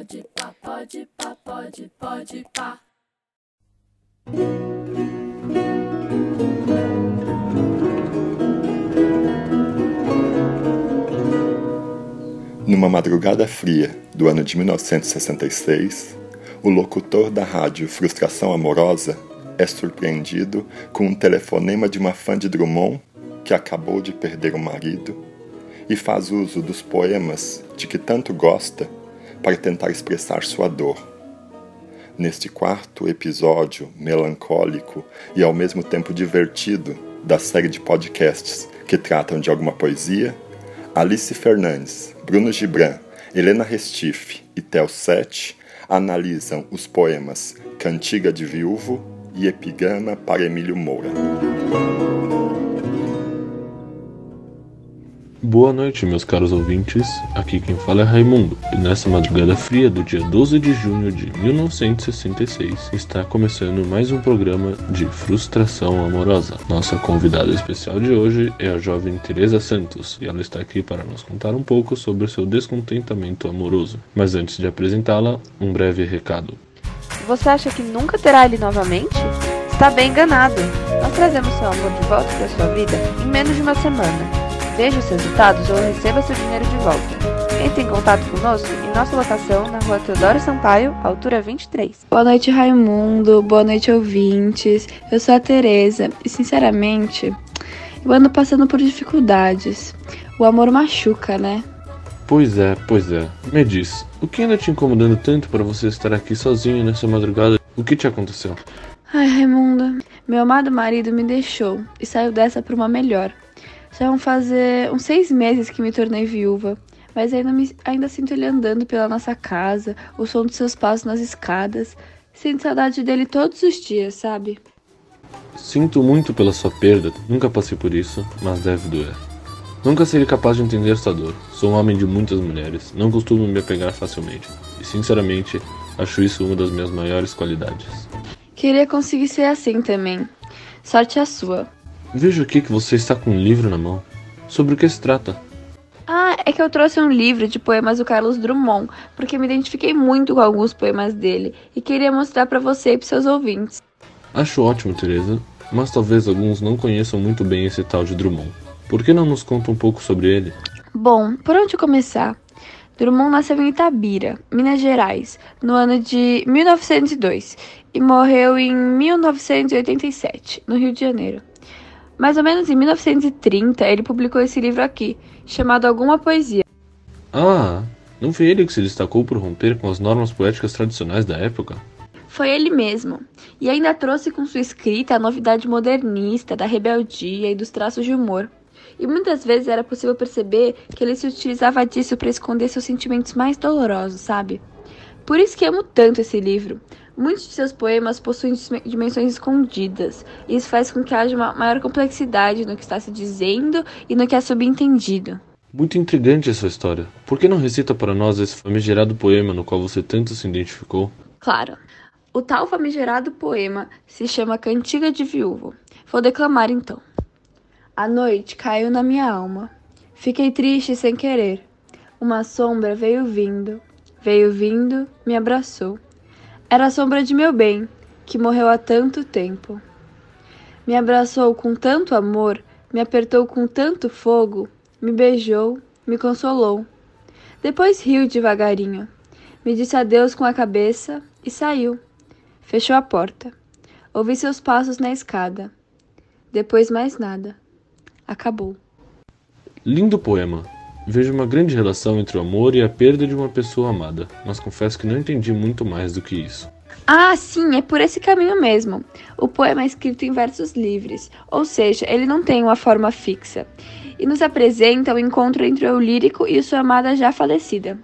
pode pá, pode pá, pode, pode pá. Numa madrugada fria do ano de 1966, o locutor da rádio Frustração Amorosa é surpreendido com um telefonema de uma fã de Drummond que acabou de perder o marido e faz uso dos poemas de que tanto gosta para tentar expressar sua dor. Neste quarto episódio melancólico e ao mesmo tempo divertido da série de podcasts que tratam de alguma poesia, Alice Fernandes, Bruno Gibran, Helena Restife e Tel Sete analisam os poemas Cantiga de Viúvo e Epigama para Emílio Moura. Boa noite, meus caros ouvintes. Aqui quem fala é Raimundo, e nessa madrugada fria do dia 12 de junho de 1966 está começando mais um programa de frustração amorosa. Nossa convidada especial de hoje é a jovem Teresa Santos, e ela está aqui para nos contar um pouco sobre seu descontentamento amoroso. Mas antes de apresentá-la, um breve recado. Você acha que nunca terá ele novamente? Está bem enganado. Nós trazemos seu amor de volta para sua vida em menos de uma semana. Veja os resultados ou receba seu dinheiro de volta. Entre em contato conosco em nossa locação na rua Teodoro Sampaio, altura 23. Boa noite, Raimundo. Boa noite, ouvintes. Eu sou a Tereza e, sinceramente, eu ando passando por dificuldades. O amor machuca, né? Pois é, pois é. Me diz, o que anda te incomodando tanto para você estar aqui sozinho nessa madrugada? O que te aconteceu? Ai, Raimunda, meu amado marido me deixou e saiu dessa para uma melhor. Já vão fazer uns seis meses que me tornei viúva, mas ainda, me, ainda sinto ele andando pela nossa casa, o som dos seus passos nas escadas. Sinto saudade dele todos os dias, sabe? Sinto muito pela sua perda, nunca passei por isso, mas deve doer. Nunca serei capaz de entender sua dor. Sou um homem de muitas mulheres, não costumo me apegar facilmente, e sinceramente, acho isso uma das minhas maiores qualidades. Queria conseguir ser assim também. Sorte a sua. Vejo aqui que você está com um livro na mão. Sobre o que se trata? Ah, é que eu trouxe um livro de poemas do Carlos Drummond, porque me identifiquei muito com alguns poemas dele e queria mostrar para você e para seus ouvintes. Acho ótimo, Teresa, mas talvez alguns não conheçam muito bem esse tal de Drummond. Por que não nos conta um pouco sobre ele? Bom, por onde começar? Drummond nasceu em Itabira, Minas Gerais, no ano de 1902 e morreu em 1987, no Rio de Janeiro. Mais ou menos em 1930, ele publicou esse livro aqui, chamado Alguma Poesia. Ah, não foi ele que se destacou por romper com as normas poéticas tradicionais da época? Foi ele mesmo, e ainda trouxe com sua escrita a novidade modernista da rebeldia e dos traços de humor. E muitas vezes era possível perceber que ele se utilizava disso para esconder seus sentimentos mais dolorosos, sabe? Por isso que amo tanto esse livro. Muitos de seus poemas possuem dimensões escondidas, e isso faz com que haja uma maior complexidade no que está se dizendo e no que é subentendido. Muito intrigante essa história. Por que não recita para nós esse famigerado poema no qual você tanto se identificou? Claro. O tal famigerado poema se chama Cantiga de Viúvo. Vou declamar então. A noite caiu na minha alma. Fiquei triste sem querer. Uma sombra veio vindo, veio vindo, me abraçou. Era a sombra de meu bem, que morreu há tanto tempo. Me abraçou com tanto amor, me apertou com tanto fogo, me beijou, me consolou. Depois riu devagarinho, me disse adeus com a cabeça e saiu. Fechou a porta. Ouvi seus passos na escada. Depois mais nada. Acabou. Lindo poema. Vejo uma grande relação entre o amor e a perda de uma pessoa amada, mas confesso que não entendi muito mais do que isso. Ah, sim, é por esse caminho mesmo. O poema é escrito em versos livres, ou seja, ele não tem uma forma fixa, e nos apresenta o encontro entre o lírico e sua amada já falecida.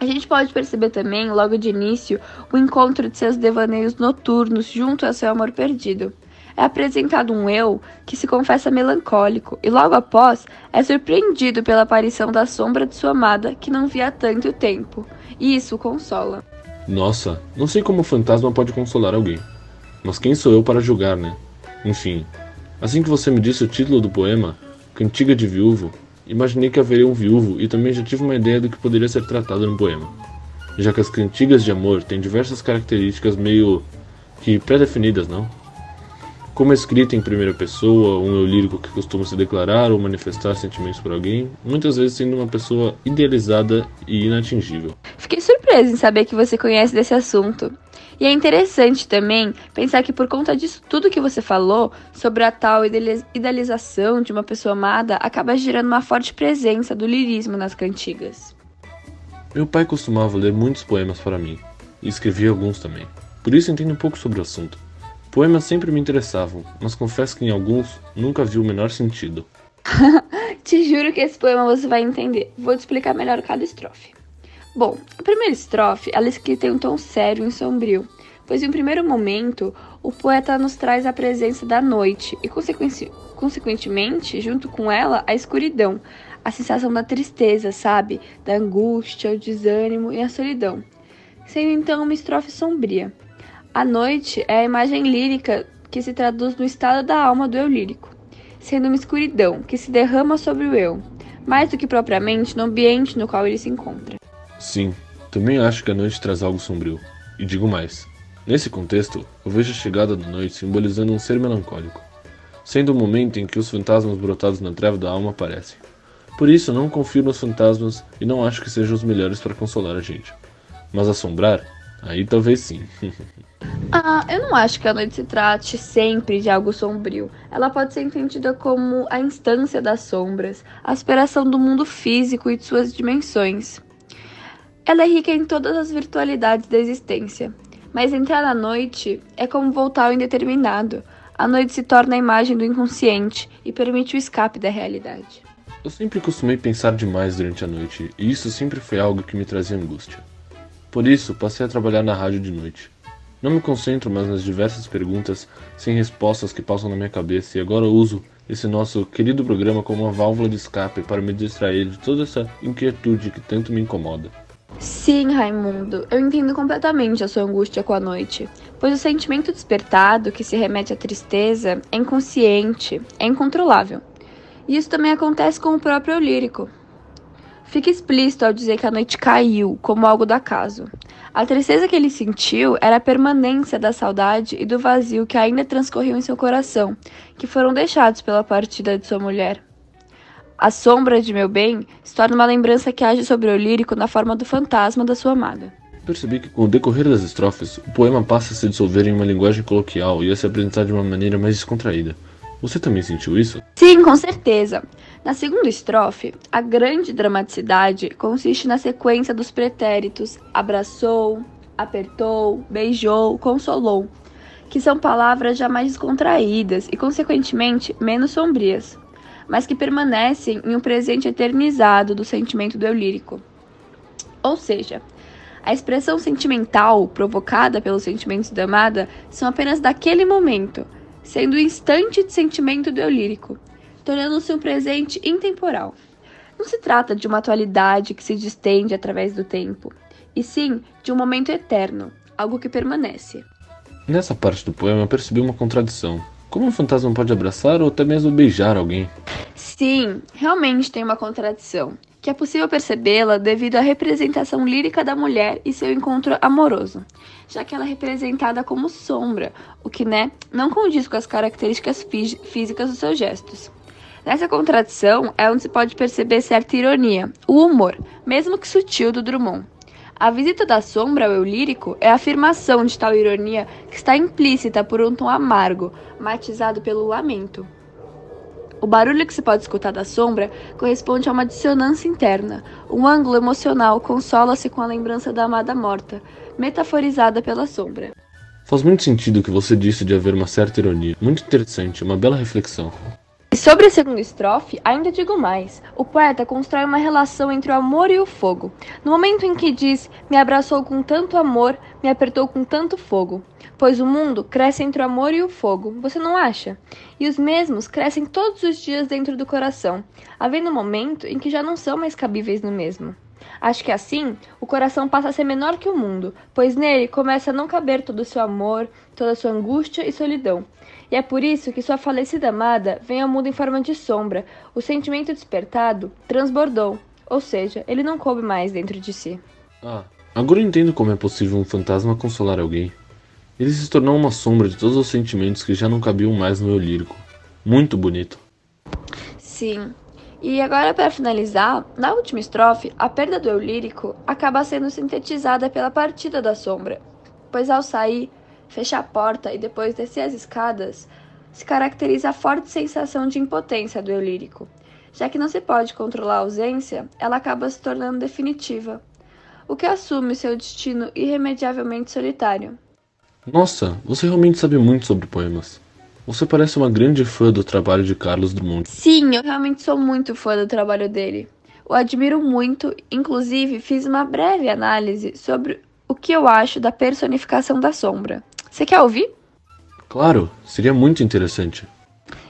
A gente pode perceber também, logo de início, o encontro de seus devaneios noturnos junto a seu amor perdido é apresentado um eu que se confessa melancólico e logo após é surpreendido pela aparição da sombra de sua amada que não via há tanto tempo, e isso o consola. Nossa, não sei como o fantasma pode consolar alguém. Mas quem sou eu para julgar, né? Enfim, assim que você me disse o título do poema, Cantiga de Viúvo, imaginei que haveria um viúvo e também já tive uma ideia do que poderia ser tratado no poema. já que as cantigas de amor têm diversas características meio que pré-definidas, não? Como é escrita em primeira pessoa, um eu lírico que costuma se declarar ou manifestar sentimentos por alguém, muitas vezes sendo uma pessoa idealizada e inatingível. Fiquei surpresa em saber que você conhece desse assunto. E é interessante também pensar que por conta disso tudo que você falou sobre a tal idealização de uma pessoa amada acaba gerando uma forte presença do lirismo nas cantigas. Meu pai costumava ler muitos poemas para mim, e escrevia alguns também. Por isso entendo um pouco sobre o assunto. Poemas sempre me interessavam, mas confesso que em alguns nunca vi o menor sentido. Te juro que esse poema você vai entender. Vou te explicar melhor cada estrofe. Bom, a primeira estrofe ela é escrita em um tom sério e sombrio, pois em um primeiro momento o poeta nos traz a presença da noite e, consequentemente, junto com ela, a escuridão, a sensação da tristeza, sabe? Da angústia, o desânimo e a solidão. Sendo então uma estrofe sombria. A noite é a imagem lírica que se traduz no estado da alma do eu lírico, sendo uma escuridão que se derrama sobre o eu, mais do que propriamente no ambiente no qual ele se encontra. Sim, também acho que a noite traz algo sombrio. E digo mais: nesse contexto, eu vejo a chegada da noite simbolizando um ser melancólico, sendo o momento em que os fantasmas brotados na treva da alma aparecem. Por isso, não confio nos fantasmas e não acho que sejam os melhores para consolar a gente. Mas assombrar? Aí talvez sim. ah, eu não acho que a noite se trate sempre de algo sombrio. Ela pode ser entendida como a instância das sombras, a aspiração do mundo físico e de suas dimensões. Ela é rica em todas as virtualidades da existência, mas entrar na noite é como voltar ao indeterminado. A noite se torna a imagem do inconsciente e permite o escape da realidade. Eu sempre costumei pensar demais durante a noite, e isso sempre foi algo que me trazia angústia. Por isso, passei a trabalhar na rádio de noite. Não me concentro mais nas diversas perguntas sem respostas que passam na minha cabeça e agora uso esse nosso querido programa como uma válvula de escape para me distrair de toda essa inquietude que tanto me incomoda. Sim, Raimundo, eu entendo completamente a sua angústia com a noite, pois o sentimento despertado, que se remete à tristeza, é inconsciente, é incontrolável. E isso também acontece com o próprio lírico. Fica explícito ao dizer que a noite caiu, como algo do acaso. A tristeza que ele sentiu era a permanência da saudade e do vazio que ainda transcorriam em seu coração, que foram deixados pela partida de sua mulher. A sombra de meu bem se torna uma lembrança que age sobre o lírico na forma do fantasma da sua amada. Percebi que com o decorrer das estrofes, o poema passa a se dissolver em uma linguagem coloquial e a se apresentar de uma maneira mais descontraída. Você também sentiu isso? Sim, com certeza. Na segunda estrofe, a grande dramaticidade consiste na sequência dos pretéritos abraçou, apertou, beijou, consolou, que são palavras já mais descontraídas e, consequentemente, menos sombrias mas que permanecem em um presente eternizado do sentimento do eu lírico. Ou seja, a expressão sentimental provocada pelos sentimentos da amada são apenas daquele momento, sendo o instante de sentimento do eu lírico, tornando-se um presente intemporal. Não se trata de uma atualidade que se distende através do tempo, e sim de um momento eterno, algo que permanece. Nessa parte do poema eu percebi uma contradição. Como um fantasma pode abraçar ou até mesmo beijar alguém? Sim, realmente tem uma contradição, que é possível percebê-la devido à representação lírica da mulher e seu encontro amoroso, já que ela é representada como sombra, o que, né, não condiz com as características fí físicas dos seus gestos. Nessa contradição é onde se pode perceber certa ironia, o humor, mesmo que sutil, do Drummond. A visita da sombra ao eu lírico é a afirmação de tal ironia que está implícita por um tom amargo, matizado pelo lamento. O barulho que se pode escutar da sombra corresponde a uma dissonância interna. Um ângulo emocional consola-se com a lembrança da amada morta, metaforizada pela sombra. Faz muito sentido o que você disse de haver uma certa ironia. Muito interessante, uma bela reflexão. Sobre a segunda estrofe, ainda digo mais. O poeta constrói uma relação entre o amor e o fogo. No momento em que diz: Me abraçou com tanto amor, me apertou com tanto fogo. Pois o mundo cresce entre o amor e o fogo, você não acha? E os mesmos crescem todos os dias dentro do coração, havendo um momento em que já não são mais cabíveis no mesmo. Acho que assim, o coração passa a ser menor que o mundo, pois nele começa a não caber todo o seu amor, toda a sua angústia e solidão. E é por isso que sua falecida amada vem ao mundo em forma de sombra. O sentimento despertado transbordou, ou seja, ele não coube mais dentro de si. Ah, Agora eu entendo como é possível um fantasma consolar alguém. Ele se tornou uma sombra de todos os sentimentos que já não cabiam mais no eu lírico. Muito bonito. Sim. E agora, para finalizar, na última estrofe, a perda do eu lírico acaba sendo sintetizada pela partida da sombra, pois ao sair, fechar a porta e depois descer as escadas, se caracteriza a forte sensação de impotência do eu lírico. Já que não se pode controlar a ausência, ela acaba se tornando definitiva, o que assume seu destino irremediavelmente solitário. Nossa, você realmente sabe muito sobre poemas. Você parece uma grande fã do trabalho de Carlos Drummond. Sim, eu realmente sou muito fã do trabalho dele. O admiro muito, inclusive fiz uma breve análise sobre o que eu acho da personificação da sombra. Você quer ouvir? Claro, seria muito interessante.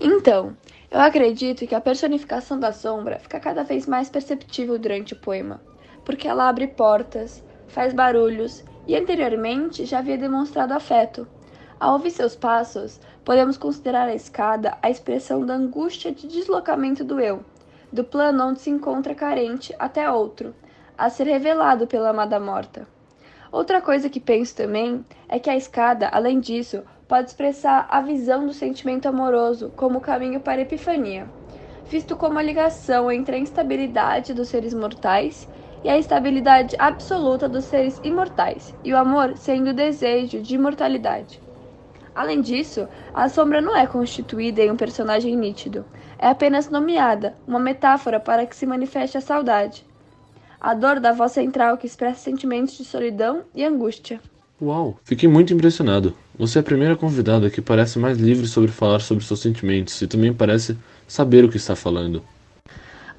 Então, eu acredito que a personificação da sombra fica cada vez mais perceptível durante o poema, porque ela abre portas, faz barulhos e anteriormente já havia demonstrado afeto. Ao ouvir seus passos, podemos considerar a escada a expressão da angústia de deslocamento do eu, do plano onde se encontra carente até outro, a ser revelado pela amada morta. Outra coisa que penso também é que a escada, além disso, pode expressar a visão do sentimento amoroso como caminho para a epifania, visto como a ligação entre a instabilidade dos seres mortais e a estabilidade absoluta dos seres imortais, e o amor sendo o desejo de imortalidade. Além disso, a sombra não é constituída em um personagem nítido, é apenas nomeada, uma metáfora para que se manifeste a saudade. A dor da voz central que expressa sentimentos de solidão e angústia. Uau, fiquei muito impressionado. Você é a primeira convidada que parece mais livre sobre falar sobre seus sentimentos e também parece saber o que está falando.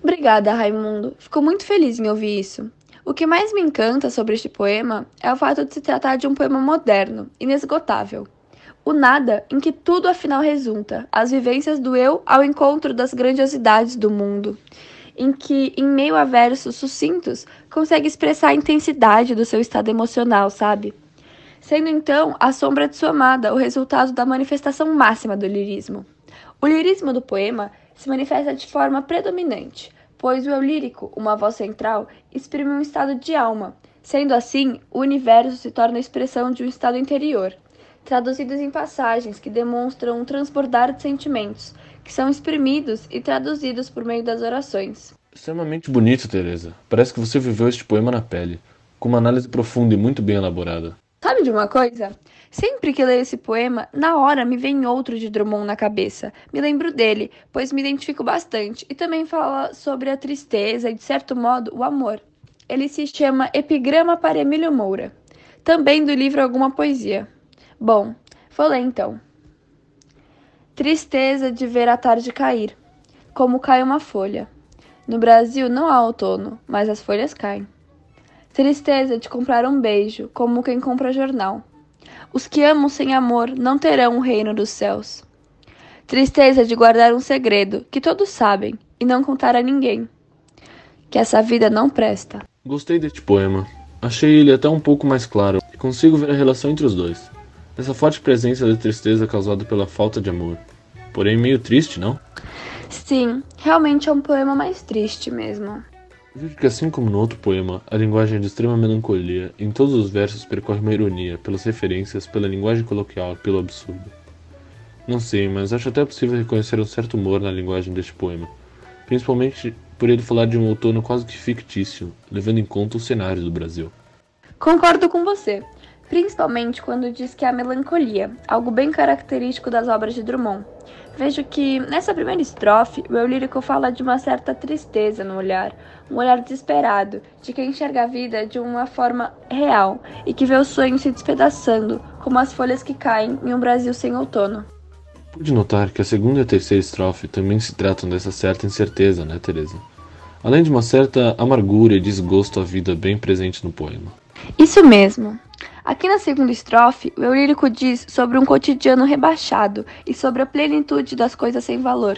Obrigada, Raimundo. Fico muito feliz em ouvir isso. O que mais me encanta sobre este poema é o fato de se tratar de um poema moderno, inesgotável. O nada em que tudo afinal resulta, as vivências do eu ao encontro das grandiosidades do mundo, em que, em meio a versos sucintos, consegue expressar a intensidade do seu estado emocional, sabe? Sendo então a sombra de sua amada o resultado da manifestação máxima do lirismo. O lirismo do poema se manifesta de forma predominante, pois o eu lírico, uma voz central, exprime um estado de alma. Sendo assim, o universo se torna a expressão de um estado interior, traduzidos em passagens que demonstram um transbordar de sentimentos, que são exprimidos e traduzidos por meio das orações. Extremamente bonito, Teresa. Parece que você viveu este poema na pele, com uma análise profunda e muito bem elaborada. Sabe de uma coisa? Sempre que leio esse poema, na hora me vem outro de Drummond na cabeça. Me lembro dele, pois me identifico bastante, e também fala sobre a tristeza e, de certo modo, o amor. Ele se chama Epigrama para Emílio Moura, também do livro Alguma Poesia. Bom, vou ler então. Tristeza de ver a tarde cair, como cai uma folha. No Brasil não há outono, mas as folhas caem. Tristeza de comprar um beijo, como quem compra jornal. Os que amam sem amor não terão o reino dos céus. Tristeza de guardar um segredo que todos sabem e não contar a ninguém. Que essa vida não presta. Gostei deste poema. Achei ele até um pouco mais claro e consigo ver a relação entre os dois. Essa forte presença da tristeza causada pela falta de amor. Porém, meio triste, não? Sim, realmente é um poema mais triste mesmo. Vejo que, assim como no outro poema, a linguagem é de extrema melancolia, em todos os versos percorre uma ironia, pelas referências, pela linguagem coloquial e pelo absurdo. Não sei, mas acho até possível reconhecer um certo humor na linguagem deste poema, principalmente por ele falar de um outono quase que fictício, levando em conta o cenário do Brasil. Concordo com você principalmente quando diz que é a melancolia, algo bem característico das obras de Drummond. Vejo que nessa primeira estrofe o eu lírico fala de uma certa tristeza no olhar, um olhar desesperado, de quem enxerga a vida de uma forma real e que vê o sonho se despedaçando, como as folhas que caem em um Brasil sem outono. Pude notar que a segunda e a terceira estrofe também se tratam dessa certa incerteza, né, Teresa? Além de uma certa amargura e desgosto à vida bem presente no poema. Isso mesmo. Aqui na segunda estrofe, o lírico diz sobre um cotidiano rebaixado e sobre a plenitude das coisas sem valor.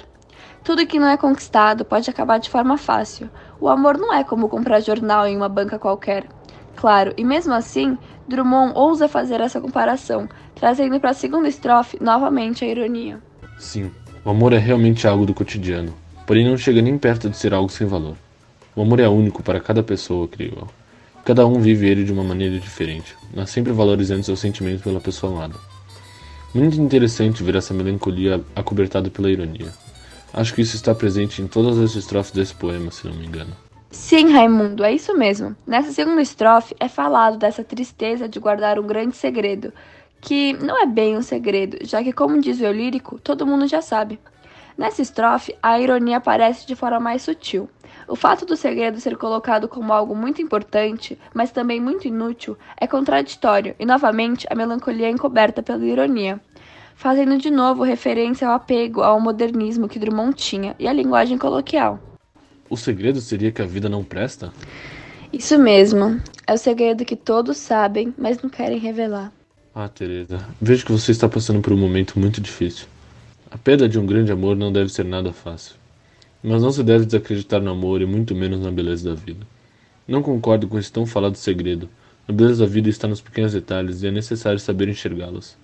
Tudo que não é conquistado pode acabar de forma fácil. O amor não é como comprar jornal em uma banca qualquer. Claro, e mesmo assim, Drummond ousa fazer essa comparação, trazendo para a segunda estrofe novamente a ironia. Sim, o amor é realmente algo do cotidiano, porém não chega nem perto de ser algo sem valor. O amor é único para cada pessoa, creio eu. Cada um vive ele de uma maneira diferente, mas sempre valorizando seus sentimentos pela pessoa amada. Muito interessante ver essa melancolia acobertada pela ironia. Acho que isso está presente em todas as estrofes desse poema, se não me engano. Sim, Raimundo, é isso mesmo. Nessa segunda estrofe é falado dessa tristeza de guardar um grande segredo, que não é bem um segredo, já que, como diz o eu lírico, todo mundo já sabe. Nessa estrofe, a ironia aparece de forma mais sutil. O fato do segredo ser colocado como algo muito importante, mas também muito inútil, é contraditório e, novamente, a melancolia é encoberta pela ironia, fazendo de novo referência ao apego ao modernismo que Drummond tinha e à linguagem coloquial. O segredo seria que a vida não presta? Isso mesmo. É o segredo que todos sabem, mas não querem revelar. Ah, Teresa, vejo que você está passando por um momento muito difícil. A perda de um grande amor não deve ser nada fácil. Mas não se deve desacreditar no amor e muito menos na beleza da vida. Não concordo com esse tão falado segredo. A beleza da vida está nos pequenos detalhes e é necessário saber enxergá-los.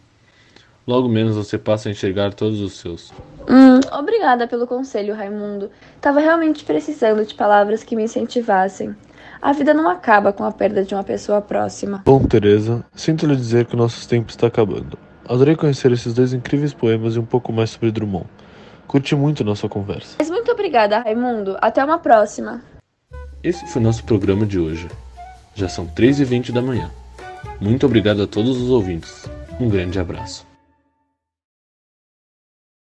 Logo menos você passa a enxergar todos os seus. Hum, obrigada pelo conselho, Raimundo. Tava realmente precisando de palavras que me incentivassem. A vida não acaba com a perda de uma pessoa próxima. Bom, Teresa, sinto lhe dizer que o nosso tempo está acabando. Adorei conhecer esses dois incríveis poemas e um pouco mais sobre Drummond. Curti muito nossa conversa. Mas muito obrigada, Raimundo. Até uma próxima. Esse foi nosso programa de hoje. Já são 3h20 da manhã. Muito obrigado a todos os ouvintes. Um grande abraço.